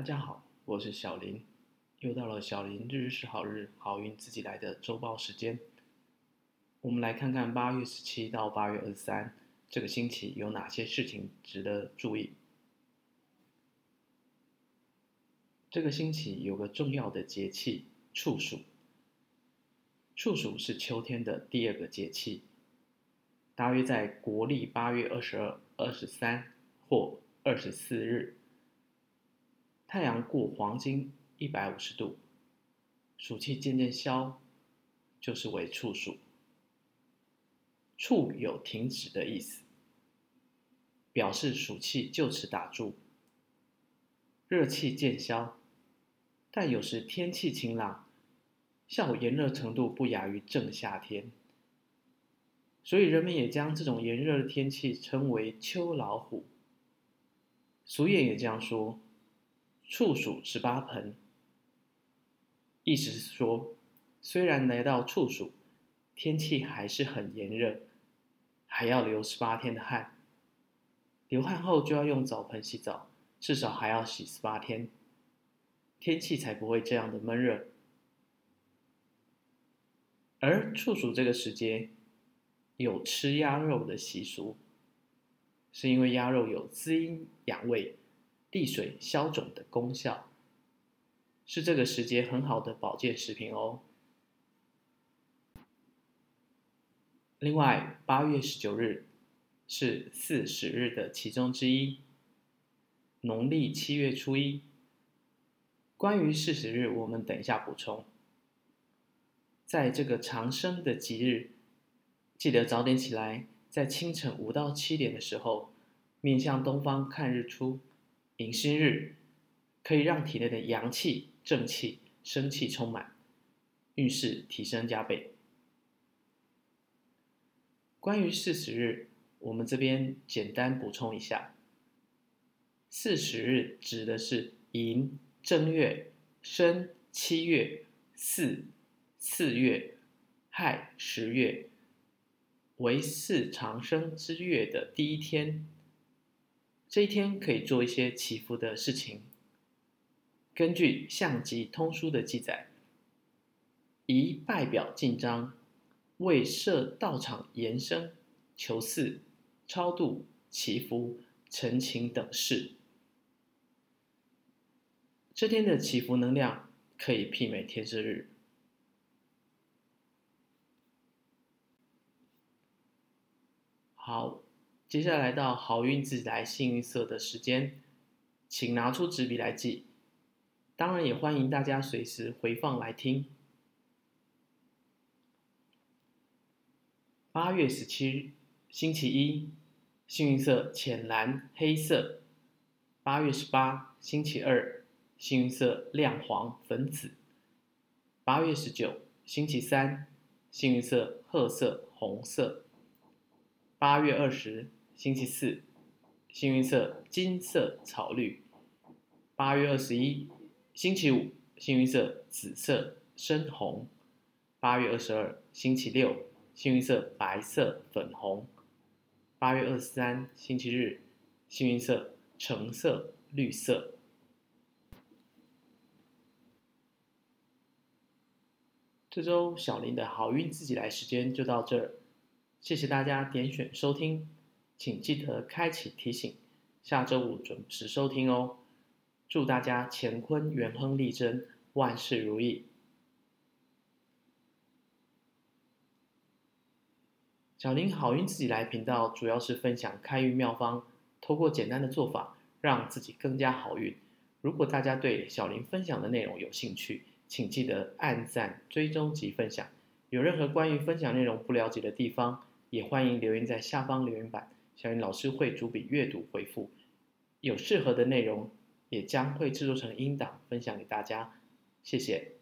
大家好，我是小林，又到了小林日日是好日，好运自己来的周报时间。我们来看看八月十七到八月二十三这个星期有哪些事情值得注意。这个星期有个重要的节气处暑，处暑是秋天的第二个节气，大约在国历八月二十二、二十三或二十四日。太阳过黄金一百五十度，暑气渐渐消，就是为处暑。处有停止的意思，表示暑气就此打住，热气渐消。但有时天气晴朗，下午炎热程度不亚于正夏天，所以人们也将这种炎热的天气称为秋老虎。俗谚也这样说。处暑十八盆，意思是说，虽然来到处暑，天气还是很炎热，还要流十八天的汗。流汗后就要用澡盆洗澡，至少还要洗十八天，天气才不会这样的闷热。而处暑这个时节，有吃鸭肉的习俗，是因为鸭肉有滋阴养胃。利水消肿的功效，是这个时节很好的保健食品哦。另外，八月十九日是四十日的其中之一，农历七月初一。关于四十日，我们等一下补充。在这个长生的吉日，记得早点起来，在清晨五到七点的时候，面向东方看日出。迎新日可以让体内的阳气、正气、生气充满，运势提升加倍。关于四十日，我们这边简单补充一下：四十日指的是寅正月、申七月、巳四月、亥十月，为四长生之月的第一天。这一天可以做一些祈福的事情。根据《象集通书》的记载，宜拜表进章，为设道场延伸、求祀、超度、祈福、陈情等事。这天的祈福能量可以媲美天之日。好。接下来到好运自来幸运色的时间，请拿出纸笔来记。当然也欢迎大家随时回放来听。八月十七日，星期一，幸运色浅蓝黑色。八月十八，星期二，幸运色亮黄粉紫。八月十九，星期三，幸运色褐色红色。八月二十。星期四，幸运色金色草绿。八月二十一，星期五，幸运色紫色深红。八月二十二，星期六，幸运色白色粉红。八月二十三，星期日，幸运色橙色绿色。这周小林的好运自己来时间就到这儿，谢谢大家点选收听。请记得开启提醒，下周五准时收听哦。祝大家乾坤元亨利贞，万事如意。小林好运自己来频道主要是分享开运妙方，透过简单的做法，让自己更加好运。如果大家对小林分享的内容有兴趣，请记得按赞、追踪及分享。有任何关于分享内容不了解的地方，也欢迎留言在下方留言板。小云老师会逐笔阅读回复，有适合的内容，也将会制作成音档分享给大家。谢谢。